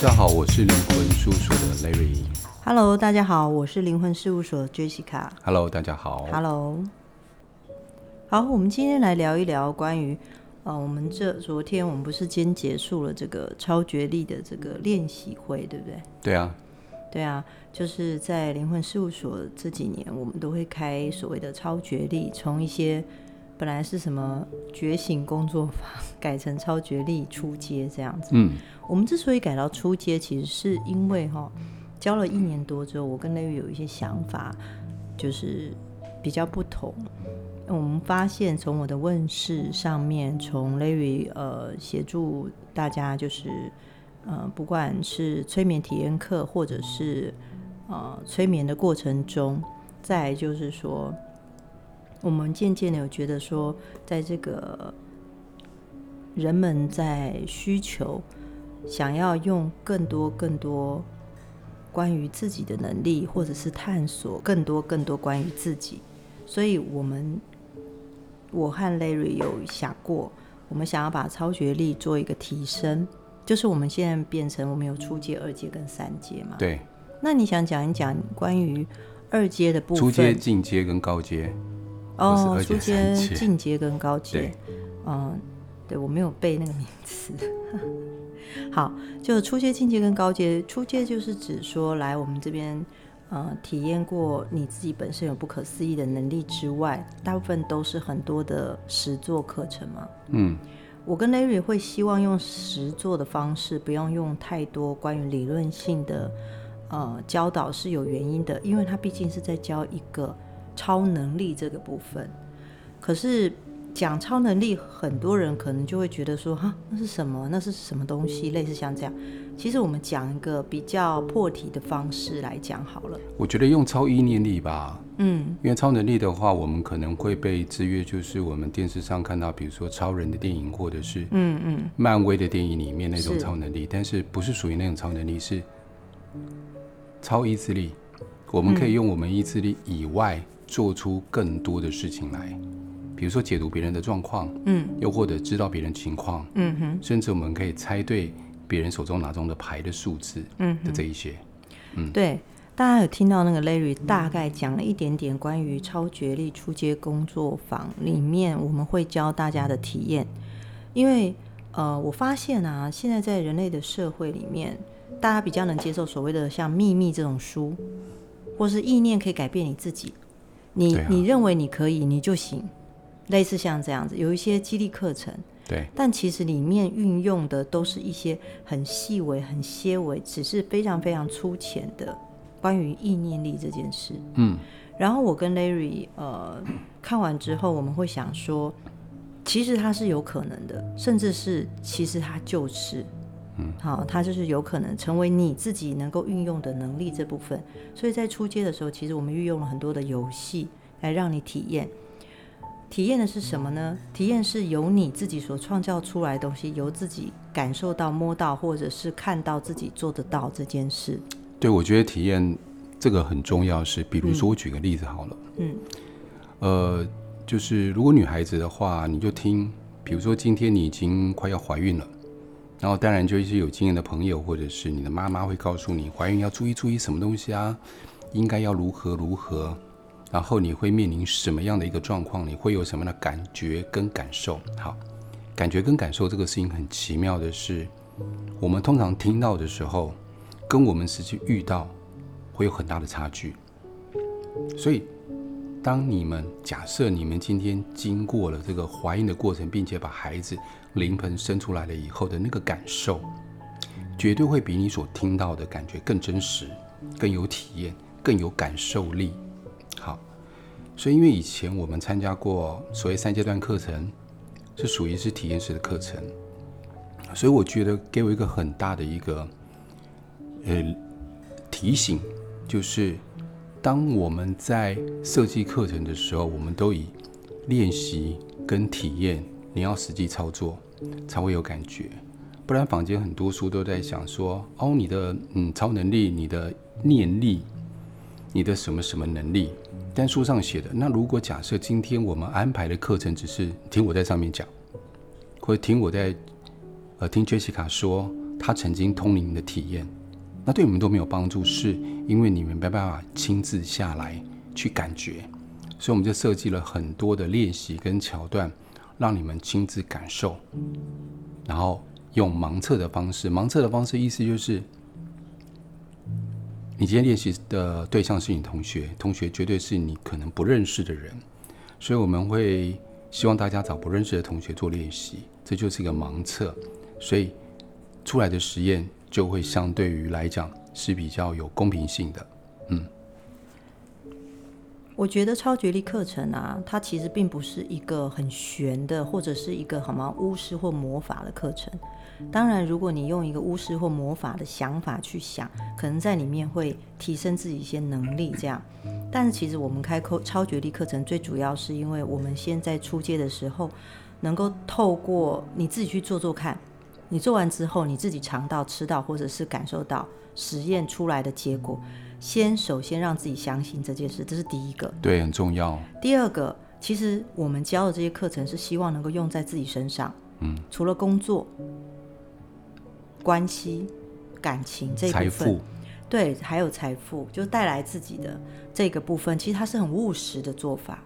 家好，我是灵魂事务所的 Larry。Hello，大家好，我是灵魂事务所的 Jessica。Hello，大家好。Hello。好，我们今天来聊一聊关于，呃，我们这昨天我们不是先结束了这个超觉力的这个练习会，对不对？对啊。对啊，就是在灵魂事务所这几年，我们都会开所谓的超觉力，从一些本来是什么觉醒工作坊，改成超觉力出街这样子。嗯，我们之所以改到出街，其实是因为哈、哦，教了一年多之后，我跟 Larry 有一些想法，就是比较不同。我们发现从我的问世上面，从 Larry 呃协助大家就是。呃，不管是催眠体验课，或者是呃催眠的过程中，再就是说，我们渐渐的有觉得说，在这个人们在需求想要用更多更多关于自己的能力，或者是探索更多更多关于自己，所以我们我和 Larry 有想过，我们想要把超学历做一个提升。就是我们现在变成我们有初阶、二阶跟三阶嘛？对。那你想讲一讲关于二阶的部分？初阶、进阶跟高阶。哦，初阶、进阶跟高阶。嗯，对，我没有背那个名词。好，就初阶、进阶跟高阶。初阶就是指说，来我们这边，呃，体验过你自己本身有不可思议的能力之外，大部分都是很多的实作课程嘛。嗯。我跟 Larry 会希望用实作的方式，不用用太多关于理论性的呃教导是有原因的，因为他毕竟是在教一个超能力这个部分。可是讲超能力，很多人可能就会觉得说，哈，那是什么？那是什么东西？类似像这样。其实我们讲一个比较破题的方式来讲好了。我觉得用超意念力吧。嗯，因为超能力的话，我们可能会被制约，就是我们电视上看到，比如说超人的电影，或者是嗯嗯，漫威的电影里面那种超能力，但是不是属于那种超能力，是超意志力。我们可以用我们意志力以外做出更多的事情来，比如说解读别人的状况，嗯，又或者知道别人情况，嗯哼，甚至我们可以猜对别人手中拿中的牌的数字，嗯的这一些，嗯，对。大家有听到那个 Larry 大概讲了一点点关于超觉力出街工作坊里面我们会教大家的体验，因为呃我发现啊，现在在人类的社会里面，大家比较能接受所谓的像秘密这种书，或是意念可以改变你自己，你你认为你可以你就行，类似像这样子，有一些激励课程，对，但其实里面运用的都是一些很细微、很些微，只是非常非常粗浅的。关于意念力这件事，嗯，然后我跟 Larry 呃看完之后，我们会想说，其实它是有可能的，甚至是其实它就是，嗯，好，它就是有可能成为你自己能够运用的能力这部分。所以在出街的时候，其实我们运用了很多的游戏来让你体验，体验的是什么呢？体验是由你自己所创造出来的东西，由自己感受到、摸到，或者是看到自己做得到这件事。对，我觉得体验这个很重要。是，比如说，我举个例子好了。嗯。呃，就是如果女孩子的话，你就听，比如说今天你已经快要怀孕了，然后当然就一些有经验的朋友或者是你的妈妈会告诉你，怀孕要注意注意什么东西啊，应该要如何如何，然后你会面临什么样的一个状况，你会有什么样的感觉跟感受。好，感觉跟感受这个事情很奇妙的是，我们通常听到的时候。跟我们实际遇到会有很大的差距，所以当你们假设你们今天经过了这个怀孕的过程，并且把孩子临盆生出来了以后的那个感受，绝对会比你所听到的感觉更真实、更有体验、更有感受力。好，所以因为以前我们参加过所谓三阶段课程，是属于是体验式的课程，所以我觉得给我一个很大的一个。呃，提醒就是，当我们在设计课程的时候，我们都以练习跟体验，你要实际操作才会有感觉。不然坊间很多书都在想说，哦，你的嗯超能力，你的念力，你的什么什么能力。但书上写的，那如果假设今天我们安排的课程只是听我在上面讲，或者听我在呃听 Jessica 说。他曾经通灵的体验，那对你们都没有帮助，是因为你们没办法亲自下来去感觉，所以我们就设计了很多的练习跟桥段，让你们亲自感受，然后用盲测的方式，盲测的方式意思就是，你今天练习的对象是你同学，同学绝对是你可能不认识的人，所以我们会希望大家找不认识的同学做练习，这就是一个盲测，所以。出来的实验就会相对于来讲是比较有公平性的，我觉得超觉力课程啊，它其实并不是一个很玄的，或者是一个好吗巫师或魔法的课程。当然，如果你用一个巫师或魔法的想法去想，可能在里面会提升自己一些能力，这样。但是其实我们开课超觉力课程，最主要是因为我们现在出街的时候，能够透过你自己去做做看。你做完之后，你自己尝到、吃到，或者是感受到实验出来的结果，先首先让自己相信这件事，这是第一个。对，很重要。第二个，其实我们教的这些课程是希望能够用在自己身上。嗯。除了工作、关系、感情这一部分，财富。对，还有财富，就带来自己的这个部分，其实它是很务实的做法。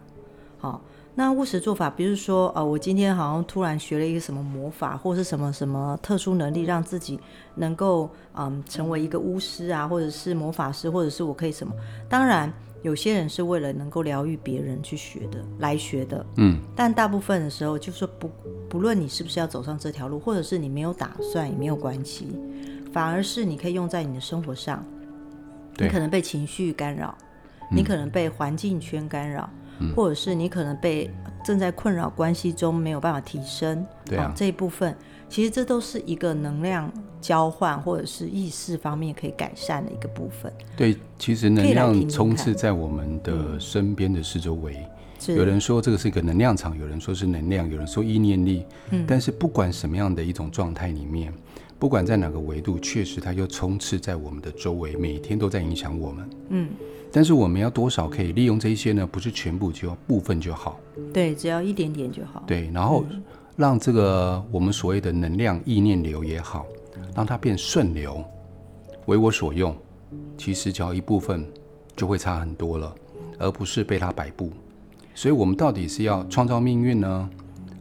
好。那务实做法，比如说，呃，我今天好像突然学了一个什么魔法，或是什么什么特殊能力，让自己能够，嗯，成为一个巫师啊，或者是魔法师，或者是我可以什么？当然，有些人是为了能够疗愈别人去学的，来学的，嗯。但大部分的时候，就是不不论你是不是要走上这条路，或者是你没有打算也没有关系，反而是你可以用在你的生活上。你可能被情绪干扰，你可能被环境圈干扰。或者是你可能被正在困扰关系中没有办法提升，对啊，这一部分其实这都是一个能量交换或者是意识方面可以改善的一个部分。对，其实能量充斥在我们的身边的四周围。有人说这个是一个能量场，有人说是能量，有人说意念力。嗯，但是不管什么样的一种状态里面，不管在哪个维度，确实它又充斥在我们的周围，每天都在影响我们。嗯。但是我们要多少可以利用这一些呢？不是全部，就部分就好。对，只要一点点就好。对，然后让这个我们所谓的能量意念流也好，让它变顺流，为我所用。其实只要一部分就会差很多了，而不是被它摆布。所以，我们到底是要创造命运呢，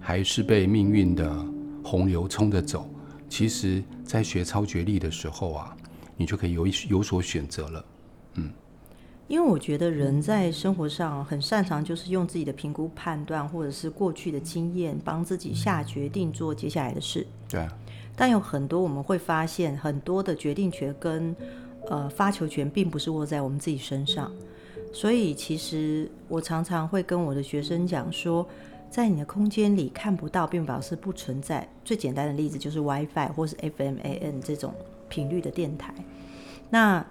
还是被命运的洪流冲着走？其实，在学超觉力的时候啊，你就可以有有所选择了。嗯。因为我觉得人在生活上很擅长，就是用自己的评估判断，或者是过去的经验，帮自己下决定做接下来的事。对。但有很多我们会发现，很多的决定权跟呃发球权并不是握在我们自己身上。所以其实我常常会跟我的学生讲说，在你的空间里看不到，并表示不存在。最简单的例子就是 WiFi 或是 FM、AM 这种频率的电台。那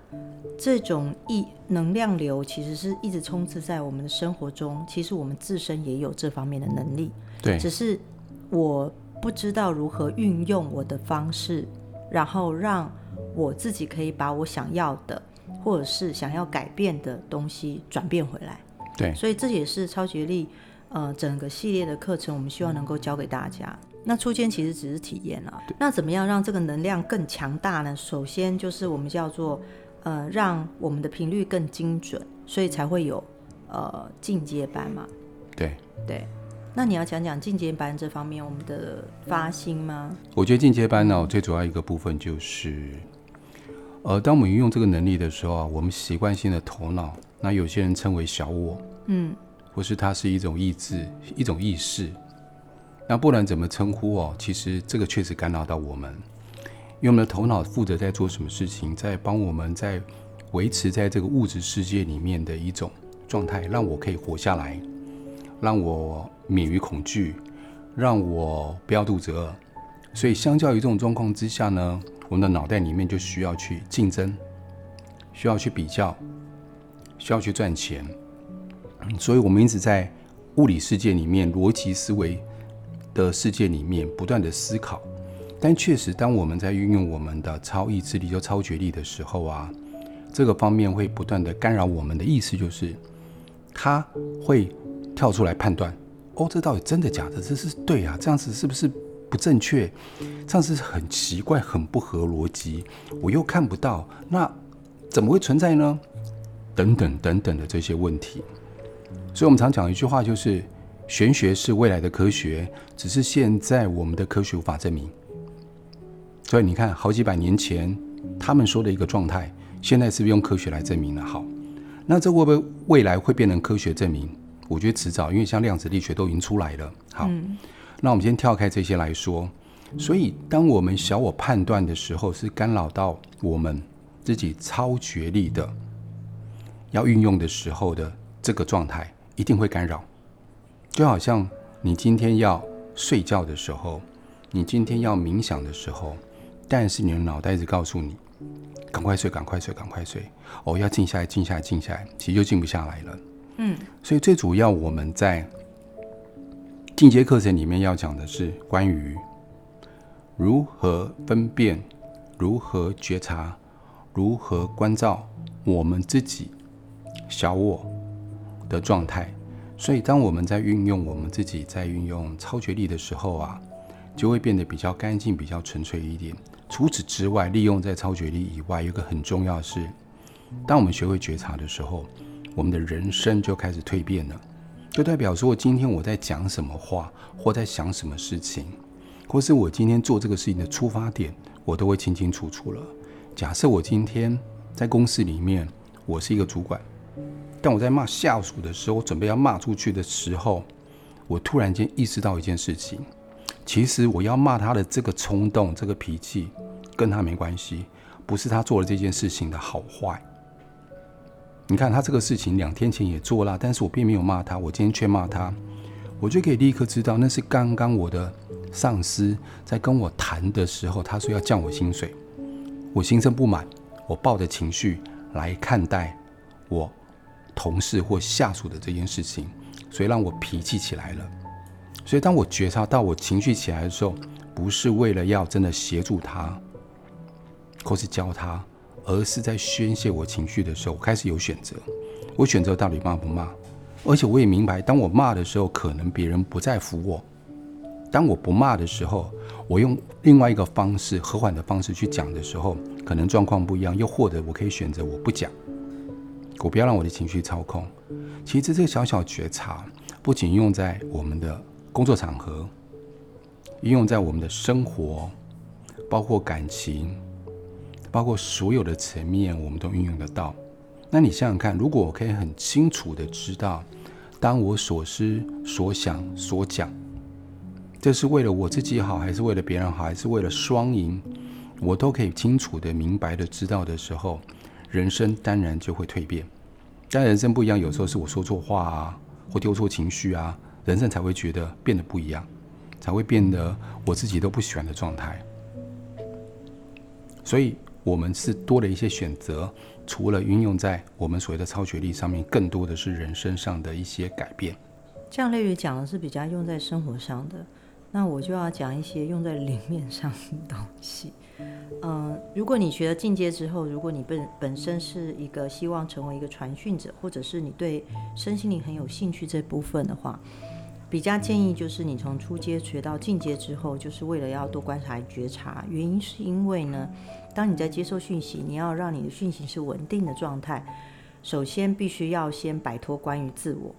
这种意能量流其实是一直充斥在我们的生活中。其实我们自身也有这方面的能力，对，只是我不知道如何运用我的方式，然后让我自己可以把我想要的或者是想要改变的东西转变回来。对，所以这也是超觉力呃整个系列的课程，我们希望能够教给大家。那初阶其实只是体验啊，那怎么样让这个能量更强大呢？首先就是我们叫做，呃，让我们的频率更精准，所以才会有呃进阶班嘛。对对，那你要讲讲进阶班这方面我们的发心吗？我觉得进阶班呢，最主要一个部分就是，呃，当我们运用这个能力的时候啊，我们习惯性的头脑，那有些人称为小我，嗯，或是它是一种意志，一种意识。那不然怎么称呼哦？其实这个确实干扰到我们，因为我们的头脑负责在做什么事情，在帮我们在维持在这个物质世界里面的一种状态，让我可以活下来，让我免于恐惧，让我不要肚子饿。所以相较于这种状况之下呢，我们的脑袋里面就需要去竞争，需要去比较，需要去赚钱。所以我们一直在物理世界里面逻辑思维的世界里面不断的思考，但确实，当我们在运用我们的超意志力、就超觉力的时候啊，这个方面会不断的干扰我们的意思，就是他会跳出来判断：哦，这到底真的假的？这是对啊，这样子是不是不正确，这样子很奇怪，很不合逻辑，我又看不到，那怎么会存在呢？等等等等的这些问题。所以我们常讲一句话，就是玄学是未来的科学，只是现在我们的科学无法证明。所以你看，好几百年前他们说的一个状态，现在是不是用科学来证明了？好，那这会不会未来会变成科学证明？我觉得迟早，因为像量子力学都已经出来了。好，嗯、那我们先跳开这些来说。所以，当我们小我判断的时候，是干扰到我们自己超觉力的要运用的时候的这个状态，一定会干扰。就好像你今天要睡觉的时候，你今天要冥想的时候，但是你的脑袋一直告诉你：赶快睡，赶快睡，赶快睡。哦，要静下来，静下来，静下来，其实就静不下来了。嗯，所以最主要我们在进阶课程里面要讲的是关于如何分辨、如何觉察、如何关照我们自己小我的状态。所以，当我们在运用我们自己在运用超觉力的时候啊，就会变得比较干净、比较纯粹一点。除此之外，利用在超觉力以外，有一个很重要的是，当我们学会觉察的时候。我们的人生就开始蜕变了，就代表说，我今天我在讲什么话，或在想什么事情，或是我今天做这个事情的出发点，我都会清清楚楚了。假设我今天在公司里面，我是一个主管，但我在骂下属的时候，我准备要骂出去的时候，我突然间意识到一件事情，其实我要骂他的这个冲动、这个脾气，跟他没关系，不是他做了这件事情的好坏。你看他这个事情两天前也做了，但是我并没有骂他，我今天却骂他，我就可以立刻知道那是刚刚我的上司在跟我谈的时候，他说要降我薪水，我心生不满，我抱着情绪来看待我同事或下属的这件事情，所以让我脾气起来了。所以当我觉察到我情绪起来的时候，不是为了要真的协助他，或是教他。而是在宣泄我情绪的时候，我开始有选择。我选择到底骂不骂，而且我也明白，当我骂的时候，可能别人不在乎我；当我不骂的时候，我用另外一个方式、和缓的方式去讲的时候，可能状况不一样。又或者我可以选择我不讲，我不要让我的情绪操控。其实这个小小觉察，不仅用在我们的工作场合，应用在我们的生活，包括感情。包括所有的层面，我们都运用得到。那你想想看，如果我可以很清楚地知道，当我所思所想所讲，这是为了我自己好，还是为了别人好，还是为了双赢，我都可以清楚地、明白地知道的时候，人生当然就会蜕变。但人生不一样，有时候是我说错话啊，或丢错情绪啊，人生才会觉得变得不一样，才会变得我自己都不喜欢的状态。所以。我们是多了一些选择，除了运用在我们所谓的超学历上面，更多的是人生上的一些改变。这样类于讲的是比较用在生活上的，那我就要讲一些用在灵面上的东西。嗯、如果你学了进阶之后，如果你本本身是一个希望成为一个传讯者，或者是你对身心灵很有兴趣这部分的话，比较建议就是你从初阶学到进阶之后，就是为了要多观察、觉察。原因是因为呢。当你在接受讯息，你要让你的讯息是稳定的状态，首先必须要先摆脱关于自我，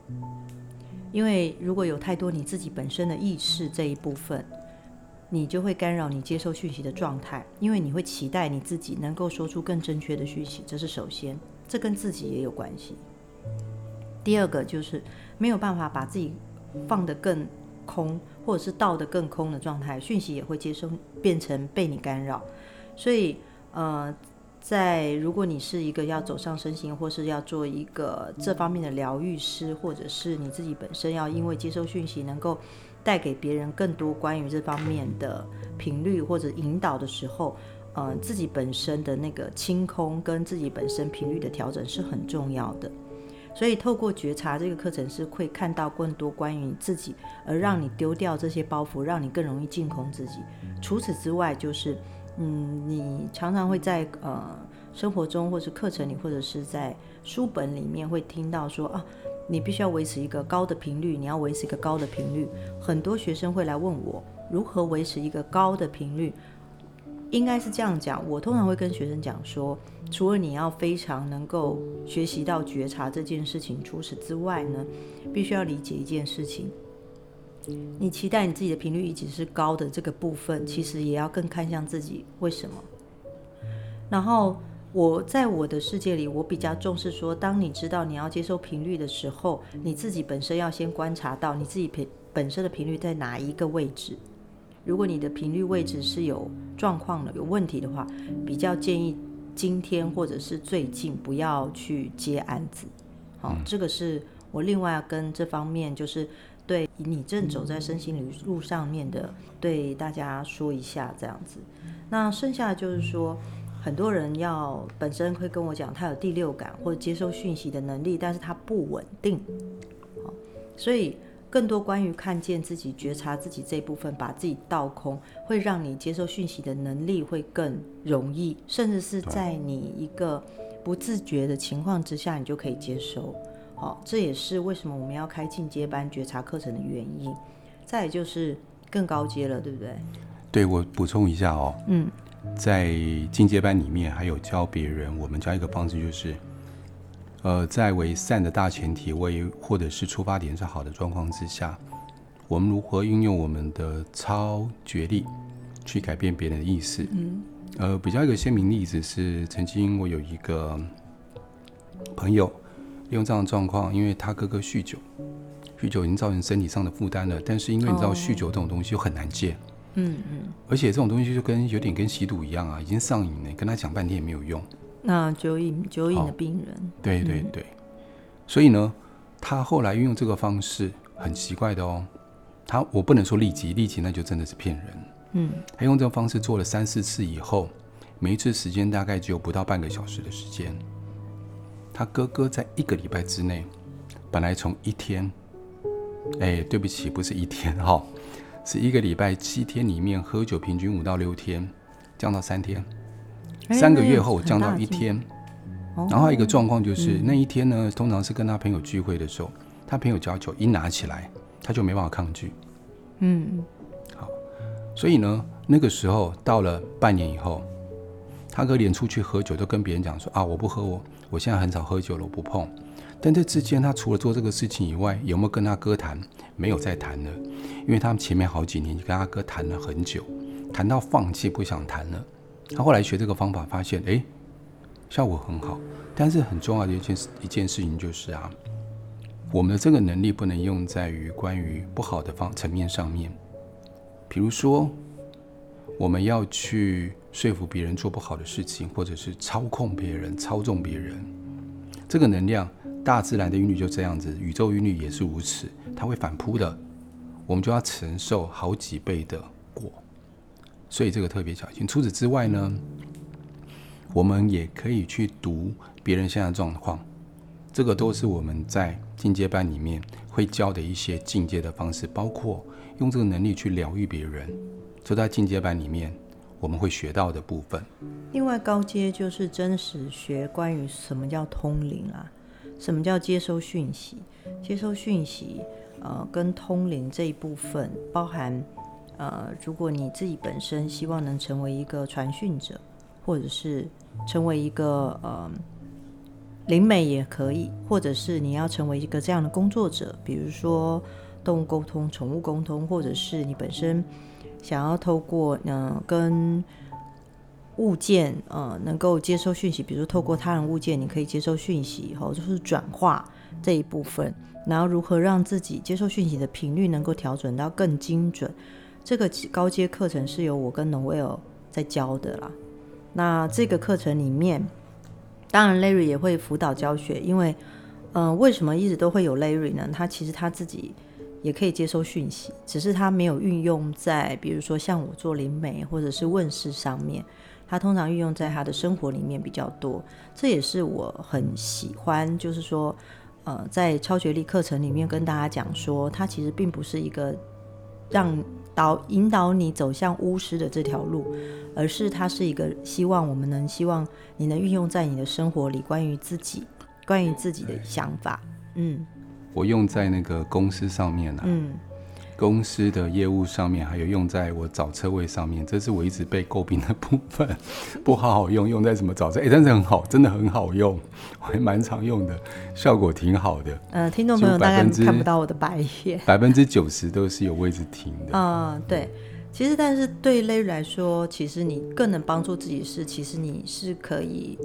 因为如果有太多你自己本身的意识这一部分，你就会干扰你接受讯息的状态，因为你会期待你自己能够说出更正确的讯息，这是首先，这跟自己也有关系。第二个就是没有办法把自己放得更空，或者是倒得更空的状态，讯息也会接收变成被你干扰。所以，呃，在如果你是一个要走上身心，或是要做一个这方面的疗愈师，或者是你自己本身要因为接收讯息，能够带给别人更多关于这方面的频率或者引导的时候，呃，自己本身的那个清空跟自己本身频率的调整是很重要的。所以，透过觉察这个课程，是会看到更多关于你自己，而让你丢掉这些包袱，让你更容易净空自己。除此之外，就是。嗯，你常常会在呃生活中，或是课程里，或者是在书本里面，会听到说啊，你必须要维持一个高的频率，你要维持一个高的频率。很多学生会来问我，如何维持一个高的频率？应该是这样讲，我通常会跟学生讲说，除了你要非常能够学习到觉察这件事情，除此之外呢，必须要理解一件事情。你期待你自己的频率一直是高的这个部分，其实也要更看向自己为什么。然后我在我的世界里，我比较重视说，当你知道你要接受频率的时候，你自己本身要先观察到你自己频本身的频率在哪一个位置。如果你的频率位置是有状况的、有问题的话，比较建议今天或者是最近不要去接案子。好，这个是我另外要跟这方面就是对你正走在身心灵路上面的，对大家说一下这样子。那剩下的就是说，很多人要本身会跟我讲，他有第六感或者接收讯息的能力，但是他不稳定。好，所以。更多关于看见自己、觉察自己这一部分，把自己倒空，会让你接受讯息的能力会更容易，甚至是在你一个不自觉的情况之下，你就可以接收。好，这也是为什么我们要开进阶班觉察课程的原因。再也就是更高阶了，对不对？对，我补充一下哦，嗯，在进阶班里面还有教别人，我们教一个方式就是。呃，在为善的大前提，为或者是出发点是好的状况之下，我们如何运用我们的超觉力去改变别人的意思？嗯，呃，比较一个鲜明例子是，曾经我有一个朋友利用这样的状况，因为他哥哥酗酒，酗酒已经造成身体上的负担了，但是因为你知道酗酒这种东西又很难戒，嗯嗯，而且这种东西就跟有点跟吸毒一样啊，已经上瘾了，跟他讲半天也没有用。那酒瘾酒瘾的病人，对对对，所以呢，他后来运用这个方式很奇怪的哦，他我不能说立即立即，那就真的是骗人。嗯，他用这个方式做了三四次以后，每一次时间大概只有不到半个小时的时间。他哥哥在一个礼拜之内，本来从一天，哎，对不起，不是一天哈，是一个礼拜七天里面喝酒平均五到六天，降到三天。三个月后降到一天，然后一个状况就是那一天呢，通常是跟他朋友聚会的时候，他朋友酒一拿起来，他就没办法抗拒。嗯，好，所以呢，那个时候到了半年以后，他哥连出去喝酒都跟别人讲说啊，我不喝，我我现在很少喝酒了，我不碰。但这之间，他除了做这个事情以外，有没有跟他哥谈？没有再谈了，因为他们前面好几年就跟他哥谈了很久，谈到放弃，不想谈了。他后来学这个方法，发现哎，效果很好。但是很重要的一件事，一件事情就是啊，我们的这个能力不能用在于关于不好的方层面上面。比如说，我们要去说服别人做不好的事情，或者是操控别人、操纵别人，这个能量，大自然的韵律就这样子，宇宙韵律也是如此，它会反扑的，我们就要承受好几倍的果。所以这个特别小心。除此之外呢，我们也可以去读别人现在状况，这个都是我们在进阶班里面会教的一些进阶的方式，包括用这个能力去疗愈别人，就在进阶班里面我们会学到的部分。另外高阶就是真实学关于什么叫通灵啊，什么叫接收讯息，接收讯息，呃，跟通灵这一部分包含。呃，如果你自己本身希望能成为一个传讯者，或者是成为一个呃灵媒也可以，或者是你要成为一个这样的工作者，比如说动物沟通、宠物沟通，或者是你本身想要透过呃跟物件呃能够接收讯息，比如说透过他人物件，你可以接收讯息以，后就是转化这一部分，然后如何让自己接受讯息的频率能够调整到更精准。这个高阶课程是由我跟 Noel 在教的啦。那这个课程里面，当然 Larry 也会辅导教学，因为，嗯、为什么一直都会有 Larry 呢？他其实他自己也可以接收讯息，只是他没有运用在，比如说像我做灵媒或者是问事上面，他通常运用在他的生活里面比较多。这也是我很喜欢，就是说，呃，在超学历课程里面跟大家讲说，他其实并不是一个让。导引导你走向巫师的这条路，而是它是一个希望我们能希望你能运用在你的生活里，关于自己，关于自己的想法。嗯，我用在那个公司上面呢、啊。嗯，公司的业务上面，还有用在我找车位上面，这是我一直被诟病的部分，不好好用，用在什么找车？哎、欸，但是很好，真的很好用，我还蛮常用的，效果挺好的。呃，听众朋友大概看不到我的白眼，百分之九十都是有位置停的。啊、呃，对，其实但是对 Larry 来说，其实你更能帮助自己是，其实你是可以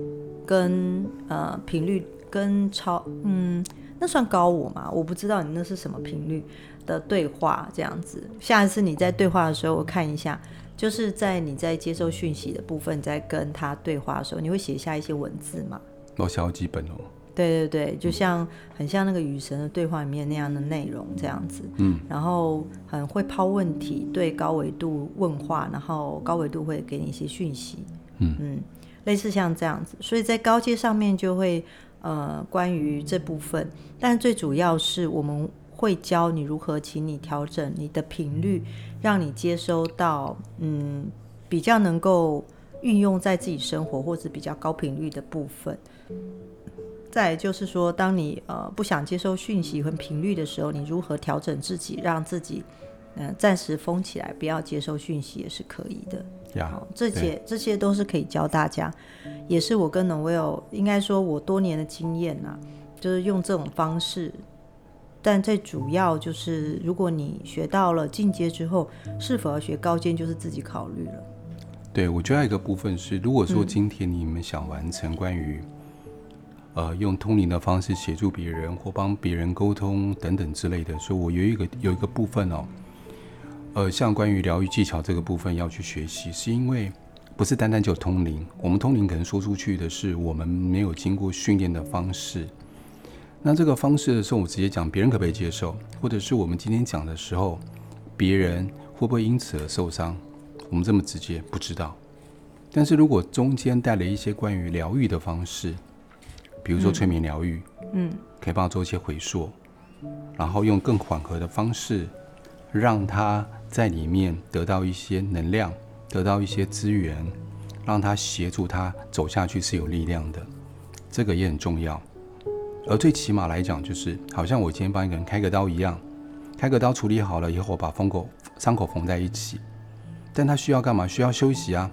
跟呃频率跟超嗯。那算高我吗？我不知道你那是什么频率的对话，这样子。下一次你在对话的时候，我看一下，就是在你在接收讯息的部分，在跟他对话的时候，你会写下一些文字吗？我写好几本哦。对对对，就像很像那个与神的对话里面那样的内容这样子。嗯。然后很会抛问题，对高维度问话，然后高维度会给你一些讯息。嗯嗯，类似像这样子，所以在高阶上面就会。呃，关于这部分，但最主要是我们会教你如何，请你调整你的频率，让你接收到嗯比较能够运用在自己生活或者比较高频率的部分。再就是说，当你呃不想接收讯息和频率的时候，你如何调整自己，让自己嗯、呃、暂时封起来，不要接收讯息也是可以的。好，这些这些都是可以教大家，也是我跟 Noelle 应该说我多年的经验呐、啊，就是用这种方式。但最主要就是，如果你学到了进阶之后，是否要学高阶，就是自己考虑了。对，我觉得还有一个部分是，如果说今天你们想完成关于、嗯、呃用通灵的方式协助别人或帮别人沟通等等之类的，所以我有一个有一个部分哦。呃，像关于疗愈技巧这个部分要去学习，是因为不是单单就通灵。我们通灵可能说出去的是我们没有经过训练的方式。那这个方式的时候，我直接讲，别人可不可以接受？或者是我们今天讲的时候，别人会不会因此而受伤？我们这么直接不知道。但是如果中间带了一些关于疗愈的方式，比如说催眠疗愈，嗯，可以帮他做一些回溯，然后用更缓和的方式，让他。在里面得到一些能量，得到一些资源，让他协助他走下去是有力量的，这个也很重要。而最起码来讲，就是好像我今天帮一个人开个刀一样，开个刀处理好了以后，把封口伤口缝在一起，但他需要干嘛？需要休息啊，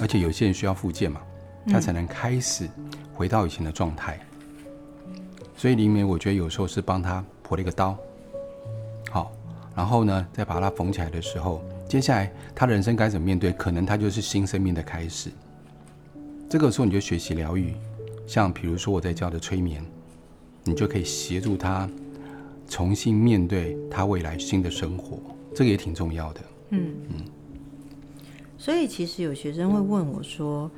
而且有些人需要复健嘛，他才能开始回到以前的状态。所以里面我觉得有时候是帮他剖了一个刀，然后呢，再把它缝起来的时候，接下来他人生该怎么面对？可能他就是新生命的开始。这个时候你就学习疗愈，像比如说我在教的催眠，你就可以协助他重新面对他未来新的生活，这个也挺重要的。嗯嗯。所以其实有学生会问我说。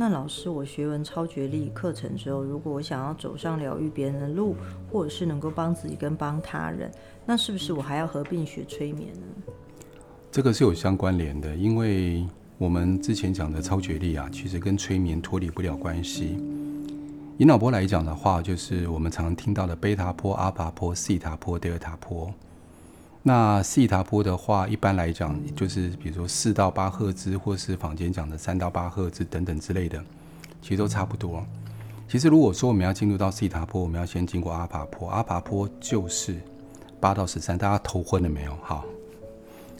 那老师，我学完超觉力课程之后，如果我想要走上疗愈别人的路，或者是能够帮自己跟帮他人，那是不是我还要合并学催眠呢？这个是有相关联的，因为我们之前讲的超觉力啊，其实跟催眠脱离不了关系。以脑波来讲的话，就是我们常听到的贝塔波、阿尔法波、西塔波、德尔塔波。那西塔波的话，一般来讲就是比如说四到八赫兹，或是坊间讲的三到八赫兹等等之类的，其实都差不多。其实如果说我们要进入到西塔波，我们要先经过阿法波，阿法波就是八到十三，大家头昏了没有？好，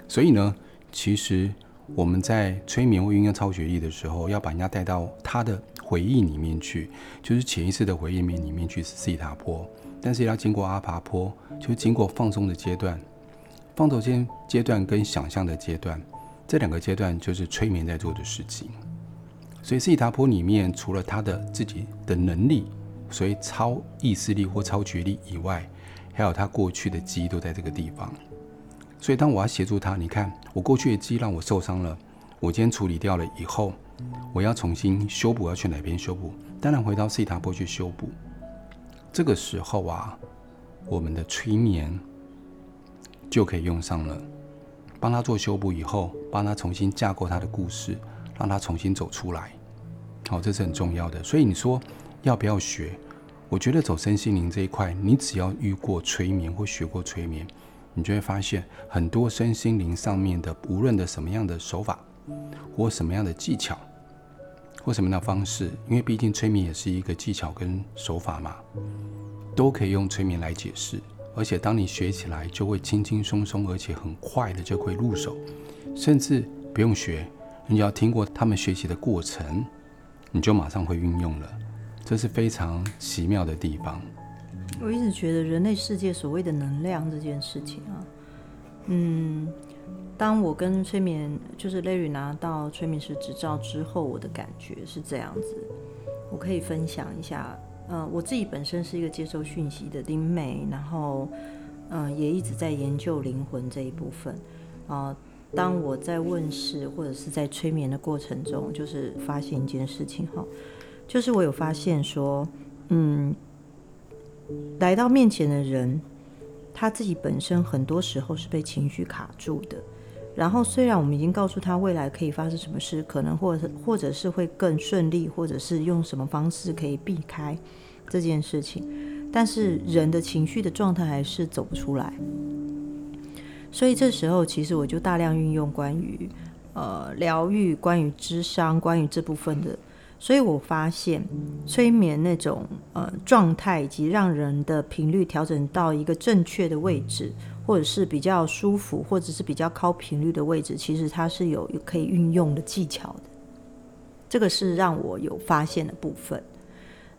所以呢，其实我们在催眠或运用超觉力的时候，要把人家带到他的回忆里面去，就是潜意识的回忆面里面去是西塔波，但是要经过阿法波，就是经过放松的阶段。放头间阶段跟想象的阶段，这两个阶段就是催眠在做的事情。所以西塔坡里面，除了他的自己的能力，所以超意识力或超觉力以外，还有他过去的记忆都在这个地方。所以当我要协助他，你看我过去的记忆让我受伤了，我今天处理掉了以后，我要重新修补，要去哪边修补？当然回到西塔坡去修补。这个时候啊，我们的催眠。就可以用上了，帮他做修补以后，帮他重新架构他的故事，让他重新走出来。好，这是很重要的。所以你说要不要学？我觉得走身心灵这一块，你只要遇过催眠或学过催眠，你就会发现很多身心灵上面的，无论的什么样的手法，或什么样的技巧，或什么样的方式，因为毕竟催眠也是一个技巧跟手法嘛，都可以用催眠来解释。而且当你学起来，就会轻轻松松，而且很快的就会入手，甚至不用学，你只要听过他们学习的过程，你就马上会运用了，这是非常奇妙的地方。我一直觉得人类世界所谓的能量这件事情啊，嗯，当我跟催眠就是 Larry 拿到催眠师执照之后，我的感觉是这样子，我可以分享一下。呃，我自己本身是一个接受讯息的灵媒，然后，嗯、也一直在研究灵魂这一部分。啊、当我在问世或者是在催眠的过程中，就是发现一件事情哈，就是我有发现说，嗯，来到面前的人，他自己本身很多时候是被情绪卡住的。然后，虽然我们已经告诉他未来可以发生什么事，可能或者或者是会更顺利，或者是用什么方式可以避开这件事情，但是人的情绪的状态还是走不出来。所以这时候，其实我就大量运用关于呃疗愈、关于智商、关于这部分的。所以我发现催眠那种呃状态，以及让人的频率调整到一个正确的位置。或者是比较舒服，或者是比较高频率的位置，其实它是有可以运用的技巧的。这个是让我有发现的部分。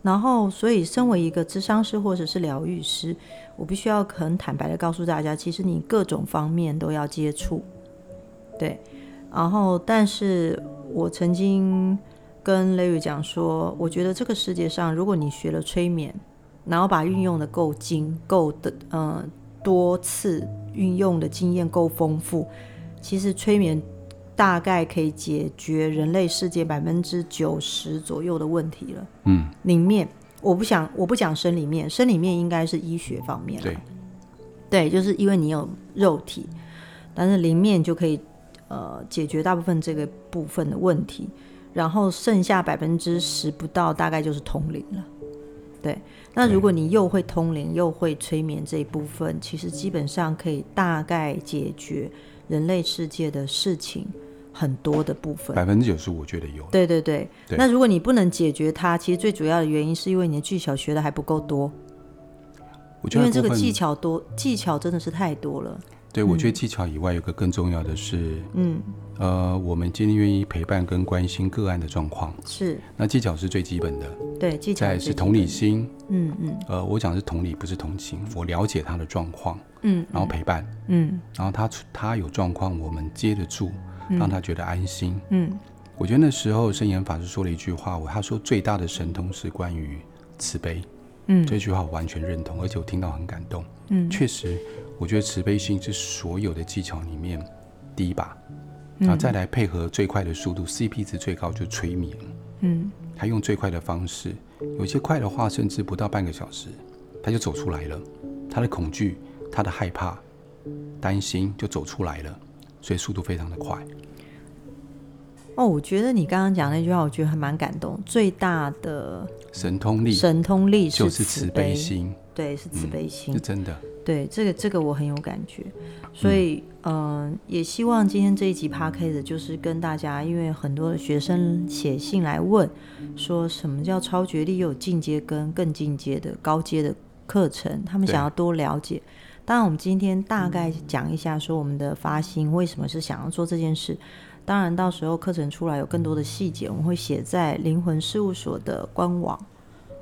然后，所以身为一个咨商师或者是疗愈师，我必须要很坦白的告诉大家，其实你各种方面都要接触。对。然后，但是我曾经跟 Larry 讲说，我觉得这个世界上，如果你学了催眠，然后把运用的够精、够的，嗯、多次运用的经验够丰富，其实催眠大概可以解决人类世界百分之九十左右的问题了。嗯，里面我不想我不讲生理面，生理面应该是医学方面。对，对，就是因为你有肉体，但是灵面就可以呃解决大部分这个部分的问题，然后剩下百分之十不到，大概就是通灵了。对。那如果你又会通灵又会催眠这一部分，其实基本上可以大概解决人类世界的事情很多的部分。百分之九十，我觉得有。对对对。对。那如果你不能解决它，其实最主要的原因是因为你的技巧学的还不够多。我觉得因为这个技巧多，技巧真的是太多了。对，我觉得技巧以外，有个更重要的是，嗯，呃，我们今天愿意陪伴跟关心个案的状况，是。那技巧是最基本的，对，技巧。再是同理心，嗯嗯。呃，我讲的是同理，不是同情。我了解他的状况，嗯，然后陪伴，嗯，然后他他有状况，我们接得住，让他觉得安心，嗯。我觉得那时候圣严法师说了一句话，我他说最大的神通是关于慈悲，嗯，这句话我完全认同，而且我听到很感动，嗯，确实。我觉得慈悲心是所有的技巧里面第一把，然后再来配合最快的速度，嗯，CP 值最高就催眠。嗯，他用最快的方式，有些快的话甚至不到半个小时，他就走出来了。他的恐惧、他的害怕、担心就走出来了，所以速度非常的快。哦，我觉得你刚刚讲那句话，我觉得还蛮感动。最大的神通力，神通力就是慈悲心，对，是慈悲心，嗯，是真的。对，这个这个我很有感觉，所以嗯、呃，也希望今天这一集 p a d c a s e 就是跟大家，因为很多的学生写信来问，说什么叫超觉力，又有进阶跟更进阶的高阶的课程，他们想要多了解。当然，我们今天大概讲一下，说我们的发心为什么是想要做这件事。当然，到时候课程出来有更多的细节，我们会写在灵魂事务所的官网。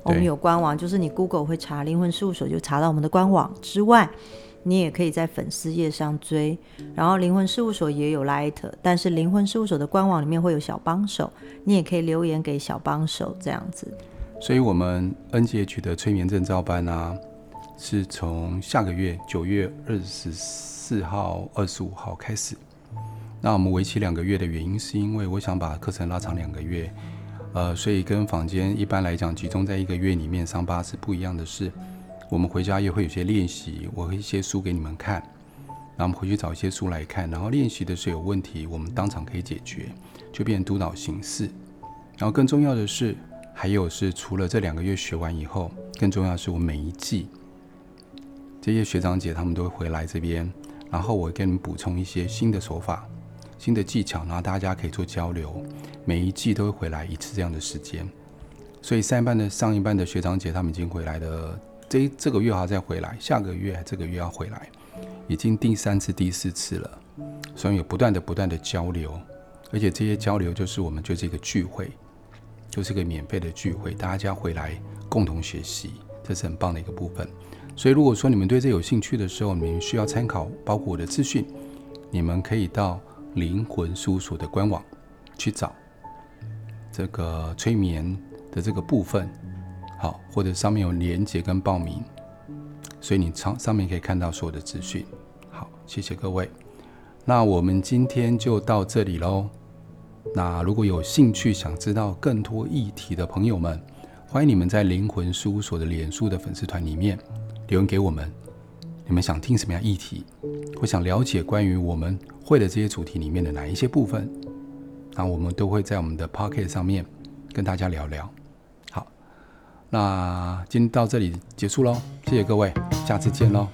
我们有官网，就是你 Google 会查灵魂事务所，就查到我们的官网之外，你也可以在粉丝页上追。然后灵魂事务所也有 Light，但是灵魂事务所的官网里面会有小帮手，你也可以留言给小帮手这样子。所以，我们 NGH 的催眠证照班啊，是从下个月九月二十四号、二十五号开始。那我们为期两个月的原因，是因为我想把课程拉长两个月。呃，所以跟坊间一般来讲，集中在一个月里面上八次不一样的是，我们回家也会有些练习，我会一些书给你们看，然后回去找一些书来看，然后练习的时候有问题，我们当场可以解决，就变成督导形式。然后更重要的是，还有是除了这两个月学完以后，更重要是我每一季这些学长姐他们都会回来这边，然后我给你们补充一些新的手法。新的技巧，然后大家可以做交流。每一季都会回来一次这样的时间，所以上一班的上一班的学长姐他们已经回来了这这个月还再回来，下个月这个月要回来，已经第三次、第四次了，所以有不断的、不断的交流，而且这些交流就是我们就是一个聚会，就是个免费的聚会，大家回来共同学习，这是很棒的一个部分。所以如果说你们对这有兴趣的时候，你们需要参考包括我的资讯，你们可以到灵魂事务所的官网去找这个催眠的这个部分。好，或者上面有连接跟报名，所以你上上面可以看到所有的资讯。好，谢谢各位。那我们今天就到这里喽。那如果有兴趣想知道更多议题的朋友们，欢迎你们在灵魂事务所的脸书的粉丝团里面留言给我们。你们想听什么样议题？或想了解关于我们会的这些主题里面的哪一些部分？那我们都会在我们的 Pocket 上面跟大家聊聊。好那今天到这里结束喽，谢谢各位，下次见喽。